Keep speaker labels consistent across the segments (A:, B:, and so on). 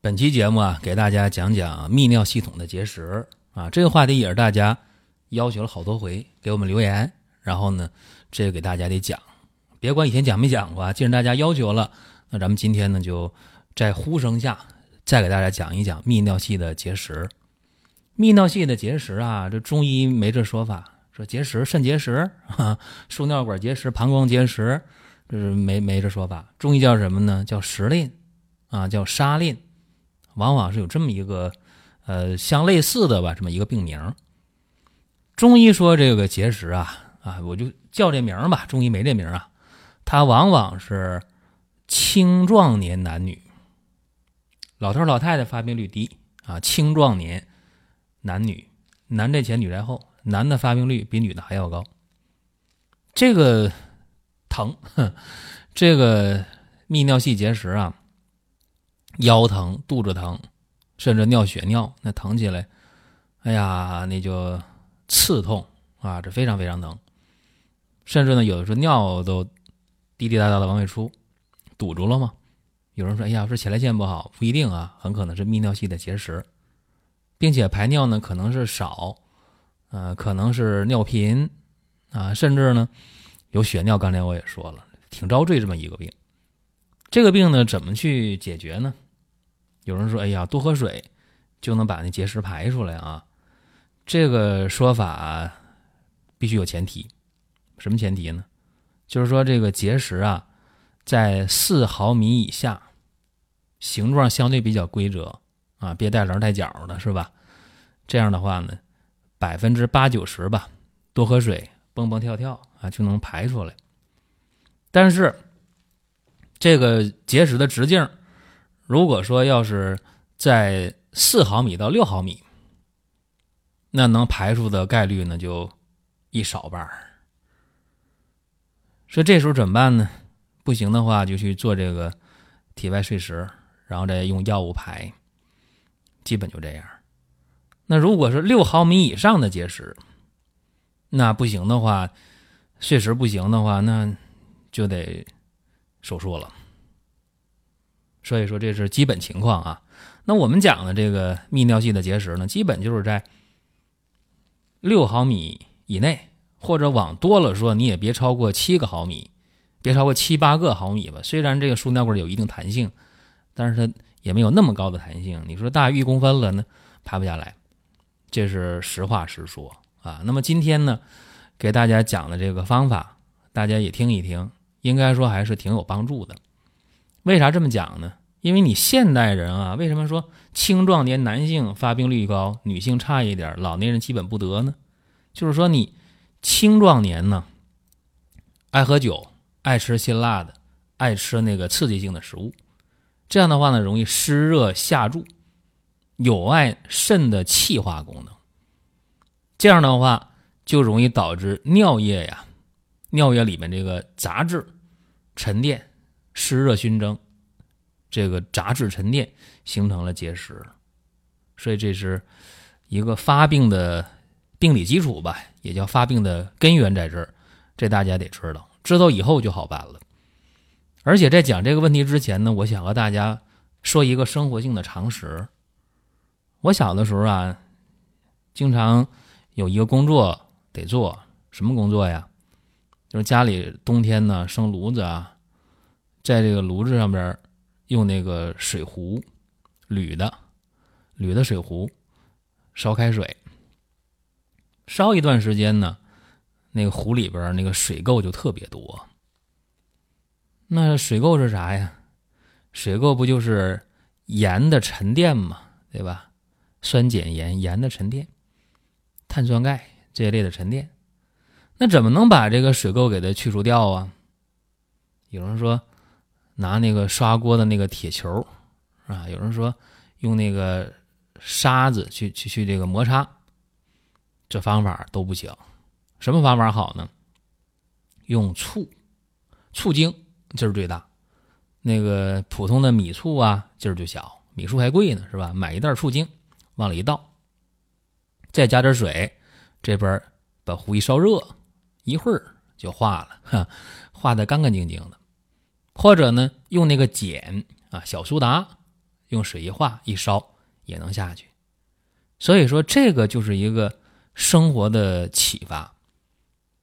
A: 本期节目啊，给大家讲讲泌尿系统的结石啊，这个话题也是大家要求了好多回，给我们留言，然后呢，这个给大家得讲。别管以前讲没讲过，既然大家要求了，那咱们今天呢，就在呼声下再给大家讲一讲泌尿系的结石。泌尿系的结石啊，这中医没这说法，说结石、肾结石、哈，输尿管结石、膀胱结石，这是没没这说法。中医叫什么呢？叫石淋啊，叫沙淋。往往是有这么一个，呃，相类似的吧，这么一个病名。中医说这个结石啊，啊，我就叫这名吧。中医没这名啊，它往往是青壮年男女，老头老太太发病率低啊。青壮年男女，男在前，女在后，男的发病率比女的还要高。这个疼，这个泌尿系结石啊。腰疼、肚子疼，甚至尿血尿，那疼起来，哎呀，那就刺痛啊，这非常非常疼。甚至呢，有的时候尿都滴滴答答的往外出，堵住了吗？有人说：“哎呀，是前列腺不好，不一定啊，很可能是泌尿系的结石，并且排尿呢可能是少，呃，可能是尿频啊，甚至呢有血尿。刚才我也说了，挺遭罪这么一个病。这个病呢，怎么去解决呢？”有人说：“哎呀，多喝水就能把那结石排出来啊？”这个说法必须有前提，什么前提呢？就是说这个结石啊，在四毫米以下，形状相对比较规则啊，别带棱带角的，是吧？这样的话呢，百分之八九十吧，多喝水，蹦蹦跳跳啊，就能排出来。但是这个结石的直径。如果说要是在四毫米到六毫米，那能排出的概率呢就一少半儿。说这时候怎么办呢？不行的话就去做这个体外碎石，然后再用药物排，基本就这样。那如果是六毫米以上的结石，那不行的话，碎石不行的话，那就得手术了。所以说这是基本情况啊。那我们讲的这个泌尿系的结石呢，基本就是在六毫米以内，或者往多了说，你也别超过七个毫米，别超过七八个毫米吧。虽然这个输尿管有一定弹性，但是它也没有那么高的弹性。你说大于一公分了呢，排不下来，这是实话实说啊。那么今天呢，给大家讲的这个方法，大家也听一听，应该说还是挺有帮助的。为啥这么讲呢？因为你现代人啊，为什么说青壮年男性发病率高，女性差一点，老年人基本不得呢？就是说你青壮年呢，爱喝酒，爱吃辛辣的，爱吃那个刺激性的食物，这样的话呢，容易湿热下注，有碍肾的气化功能。这样的话就容易导致尿液呀，尿液里面这个杂质沉淀。湿热熏蒸，这个杂质沉淀形成了结石，所以这是一个发病的病理基础吧，也叫发病的根源在这儿，这大家得知道，知道以后就好办了。而且在讲这个问题之前呢，我想和大家说一个生活性的常识。我小的时候啊，经常有一个工作得做，什么工作呀？就是家里冬天呢生炉子啊。在这个炉子上边，用那个水壶，铝的，铝的水壶，烧开水，烧一段时间呢，那个壶里边那个水垢就特别多。那水垢是啥呀？水垢不就是盐的沉淀嘛，对吧？酸碱盐，盐的沉淀，碳酸钙这一类的沉淀。那怎么能把这个水垢给它去除掉啊？有人说。拿那个刷锅的那个铁球，啊，有人说用那个沙子去去去这个摩擦，这方法都不行。什么方法好呢？用醋，醋精劲儿最大。那个普通的米醋啊，劲儿就小，米醋还贵呢，是吧？买一袋醋精，往里一倒，再加点水，这边把壶一烧热，一会儿就化了，哈，化的干干净净的。或者呢，用那个碱啊，小苏打，用水一化一烧也能下去。所以说，这个就是一个生活的启发。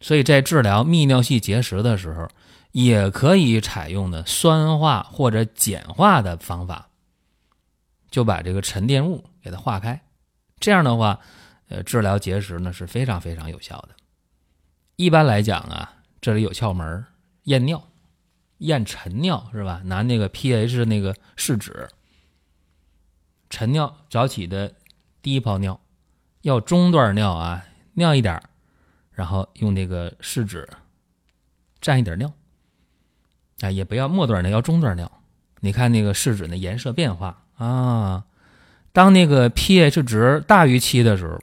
A: 所以在治疗泌尿系结石的时候，也可以采用的酸化或者碱化的方法，就把这个沉淀物给它化开。这样的话，呃，治疗结石呢是非常非常有效的。一般来讲啊，这里有窍门验尿，验晨尿是吧？拿那个 pH 那个试纸，晨尿早起的第一泡尿，要中段尿啊，尿一点然后用那个试纸蘸一点尿，啊，也不要末段尿，要中段尿。你看那个试纸的颜色变化啊，当那个 pH 值大于七的时候，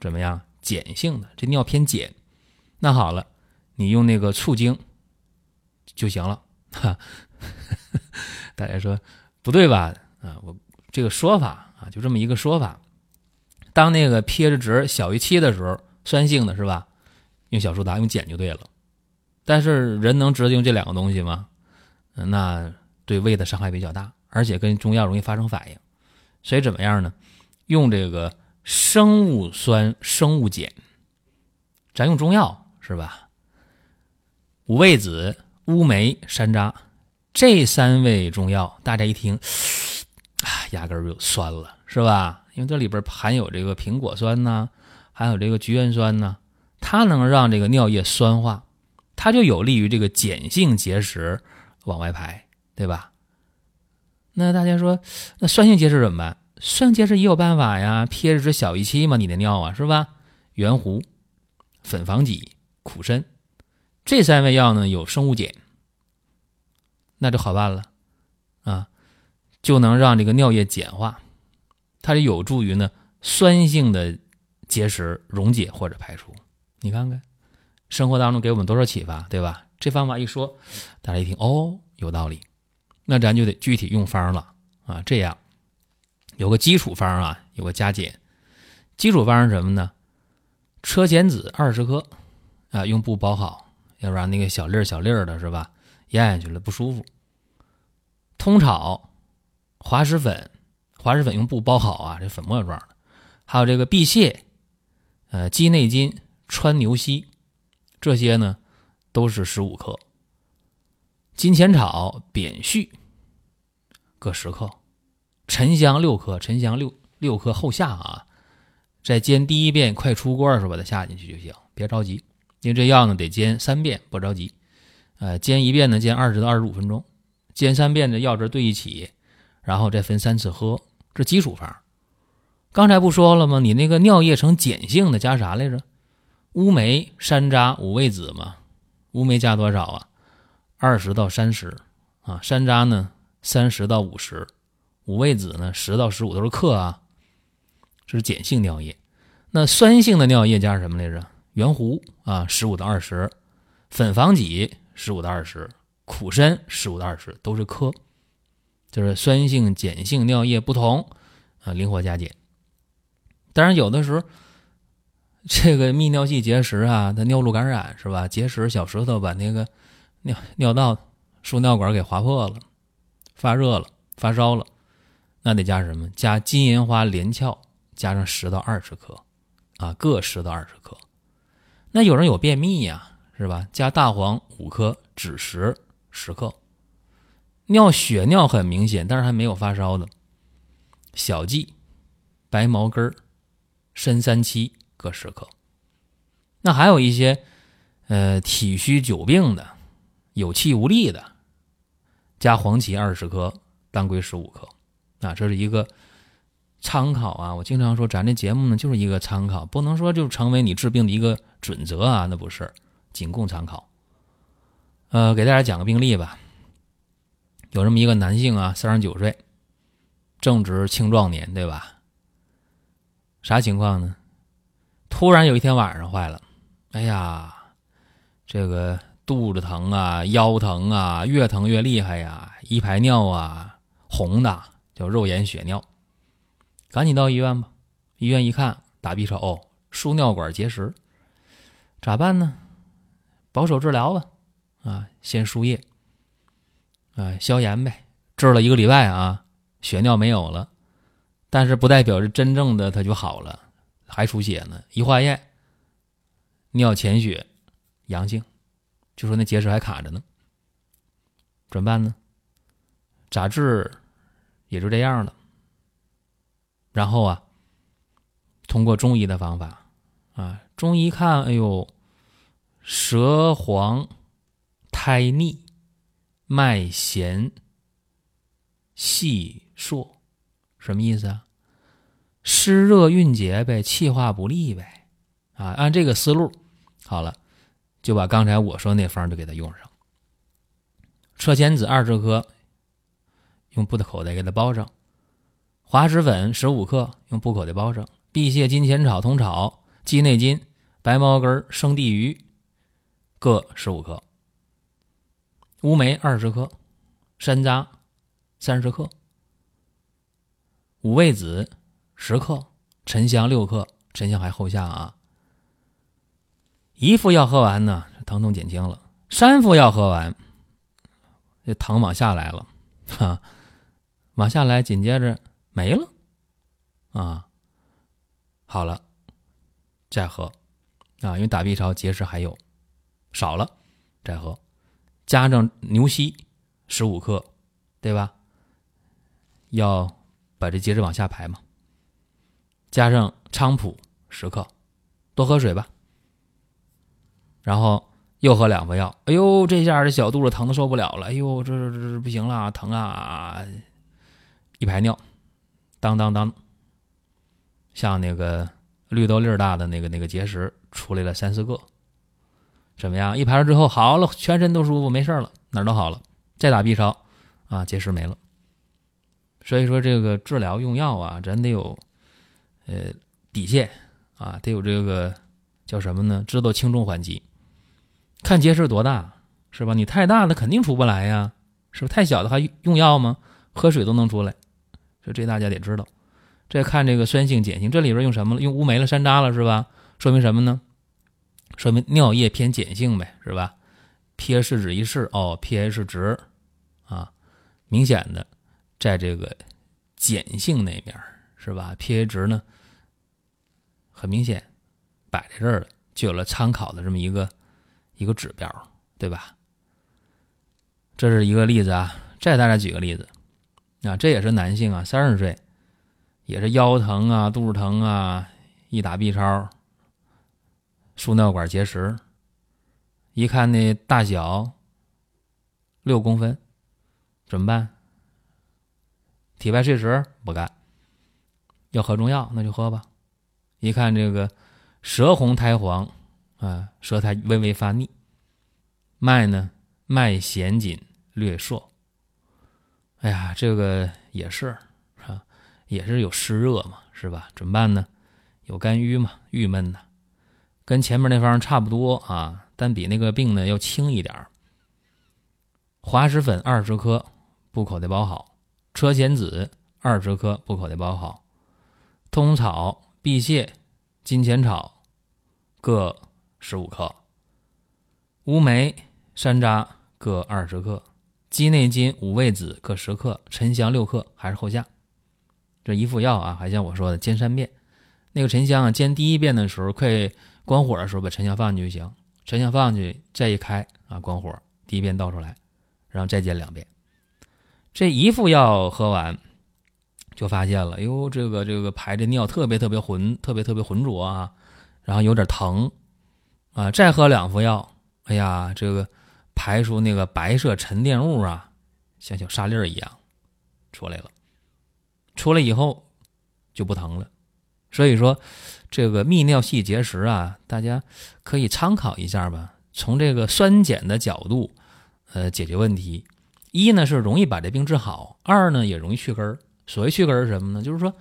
A: 怎么样？碱性的，这尿偏碱。那好了，你用那个醋精就行了。哈，大家说不对吧？啊，我这个说法啊，就这么一个说法。当那个 pH 值小于七的时候，酸性的是吧？用小苏打，用碱就对了。但是人能直接用这两个东西吗？那对胃的伤害比较大，而且跟中药容易发生反应。所以怎么样呢？用这个生物酸生物碱，咱用中药是吧？五味子、乌梅、山楂这三味中药，大家一听啊，压根儿就酸了，是吧？因为这里边含有这个苹果酸呐，还有这个菊原酸呐。它能让这个尿液酸化，它就有利于这个碱性结石往外排，对吧？那大家说，那酸性结石怎么办？酸性结石也有办法呀，pH 值小于七嘛，你的尿啊，是吧？圆弧、粉防己、苦参这三味药呢，有生物碱，那就好办了啊，就能让这个尿液碱化，它就有助于呢酸性的结石溶解或者排出。你看看，生活当中给我们多少启发，对吧？这方法一说，大家一听，哦，有道理，那咱就得具体用方了啊。这样有个基础方啊，有个加减。基础方是什么呢？车前子二十克啊，用布包好，要不然那个小粒儿小粒儿的是吧？咽下去了不舒服。通炒滑石粉，滑石粉用布包好啊，这粉末状的。还有这个碧泻，呃，鸡内金。川牛膝，这些呢都是十五克。金钱草、扁蓄各十克，沉香六克，沉香六六克后下啊。在煎第一遍快出锅的时候把它下进去就行，别着急，因为这药呢得煎三遍，不着急。呃，煎一遍呢煎二十到二十五分钟，煎三遍的药汁兑一起，然后再分三次喝，这基础方。刚才不说了吗？你那个尿液呈碱性的加啥来着？乌梅、山楂、五味子嘛，乌梅加多少啊？二十到三十啊，山楂呢三十到五十，五味子呢十到十五都是克啊。这是碱性尿液。那酸性的尿液加什么来着？圆弧啊，十五到二十，粉防己十五到二十，苦参十五到二十，都是克。就是酸性、碱性尿液不同啊，灵活加减。当然有的时候。这个泌尿系结石啊，它尿路感染是吧？结石小石头把那个尿尿道输尿管给划破了，发热了，发烧了，那得加什么？加金银花连翘，加上十到二十克，啊，各十到二十克。那有人有便秘呀，是吧？加大黄五克，枳实十克。尿血尿很明显，但是还没有发烧的，小蓟、白茅根、参三七。各十克，那还有一些，呃，体虚久病的，有气无力的，加黄芪二十克，当归十五克，啊，这是一个参考啊。我经常说，咱这节目呢就是一个参考，不能说就成为你治病的一个准则啊，那不是，仅供参考。呃，给大家讲个病例吧，有这么一个男性啊，三十九岁，正值青壮年，对吧？啥情况呢？突然有一天晚上坏了，哎呀，这个肚子疼啊，腰疼啊，越疼越厉害呀，一排尿啊，红的，叫肉眼血尿，赶紧到医院吧。医院一看，打 B 超，输尿管结石，咋办呢？保守治疗吧，啊，先输液，啊，消炎呗，治了一个礼拜啊，血尿没有了，但是不代表是真正的它就好了。还出血呢，一化验，尿潜血阳性，就说那结石还卡着呢，怎么办呢？咋治也就这样了。然后啊，通过中医的方法啊，中医看，哎呦，舌黄苔腻，脉弦细数，什么意思啊？湿热蕴结呗，气化不利呗，啊，按这个思路，好了，就把刚才我说那方就给他用上。车前子二十克，用布的口袋给他包上；滑石粉十五克，用布口袋包上；碧泻金钱草、通草、鸡内金、白茅根、生地鱼各十五克；乌梅二十克，山楂三十克，五味子。十克沉香六克，沉香还后下啊。一副药喝完呢，疼痛减轻了；三副药喝完，这疼往下来了，哈，往下来，紧接着没了，啊，好了，再喝，啊，因为打 B 超结石还有少了，再喝，加上牛膝十五克，对吧？要把这结石往下排嘛。加上菖蒲十克，多喝水吧。然后又喝两副药，哎呦，这下这小肚子疼的受不了了，哎呦，这这这不行了，疼啊！一排尿，当当当，像那个绿豆粒大的那个那个结石出来了三四个，怎么样？一排了之后好了，全身都舒服，没事了，哪儿都好了。再打 B 超啊，结石没了。所以说这个治疗用药啊，咱得有。呃，底线啊，得有这个叫什么呢？知道轻重缓急，看结石多大是吧？你太大了肯定出不来呀，是不？太小的还用药吗？喝水都能出来，所以这大家得知道。再看这个酸性碱性，这里边用什么了？用乌梅了、山楂了是吧？说明什么呢？说明尿液偏碱性呗，是吧？pH 值一试，哦，pH 值啊，明显的在这个碱性那面是吧？pH 值呢？很明显，摆在这儿了，就有了参考的这么一个一个指标，对吧？这是一个例子啊。再大家举个例子，啊，这也是男性啊，三十岁，也是腰疼啊，肚子疼啊，一打 B 超，输尿管结石，一看那大小六公分，怎么办？体外碎石不干，要喝中药，那就喝吧。一看这个舌红苔黄啊，舌苔微微发腻，脉呢脉弦紧略硕。哎呀，这个也是啊，也是有湿热嘛，是吧？怎么办呢？有肝郁嘛，郁闷呐，跟前面那方差不多啊，但比那个病呢要轻一点滑石粉二十克，布口袋包好；车前子二十克，布口袋包好；通草。碧泻、金钱草各十五克，乌梅、山楂各二十克，鸡内金、五味子各十克，沉香六克，还是后下。这一副药啊，还像我说的煎三遍。那个沉香啊，煎第一遍的时候，快关火的时候把沉香放进去就行。沉香放进去，再一开啊，关火，第一遍倒出来，然后再煎两遍。这一副药喝完。就发现了，哎呦，这个这个排的尿特别特别浑，特别特别浑浊啊，然后有点疼，啊，再喝两副药，哎呀，这个排出那个白色沉淀物啊，像小沙粒儿一样出来了，出来以后就不疼了。所以说，这个泌尿系结石啊，大家可以参考一下吧。从这个酸碱的角度，呃，解决问题，一呢是容易把这病治好，二呢也容易去根儿。所谓去根儿是什么呢？就是说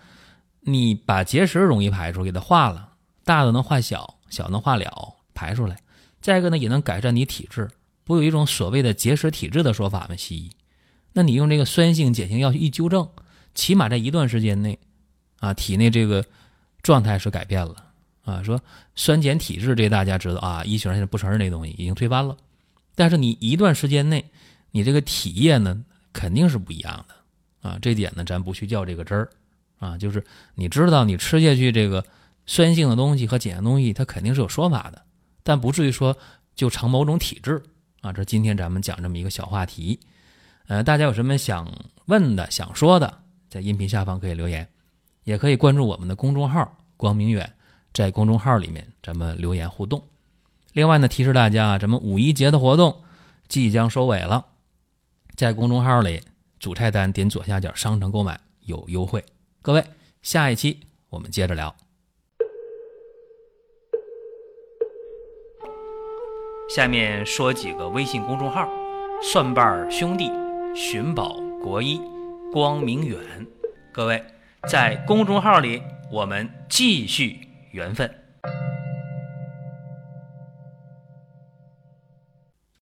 A: 你把结石容易排出，给它化了，大的能化小，小能化了，排出来。再一个呢，也能改善你体质。不有一种所谓的结石体质的说法吗？西医，那你用这个酸性碱性药一纠正，起码在一段时间内，啊，体内这个状态是改变了啊。说酸碱体质，这大家知道啊，医学上现在不承认这东西，已经推翻了。但是你一段时间内，你这个体液呢，肯定是不一样的啊。这点呢，咱不去较这个真儿啊，就是你知道，你吃下去这个酸性的东西和碱性东西，它肯定是有说法的，但不至于说就成某种体质。啊，这今天咱们讲这么一个小话题，呃，大家有什么想问的、想说的，在音频下方可以留言，也可以关注我们的公众号“光明远”，在公众号里面咱们留言互动。另外呢，提示大家啊，咱们五一节的活动即将收尾了，在公众号里主菜单点左下角商城购买有优惠。各位，下一期我们接着聊。下面说几个微信公众号：蒜瓣兄弟、寻宝国医、光明远。各位在公众号里，我们继续缘分。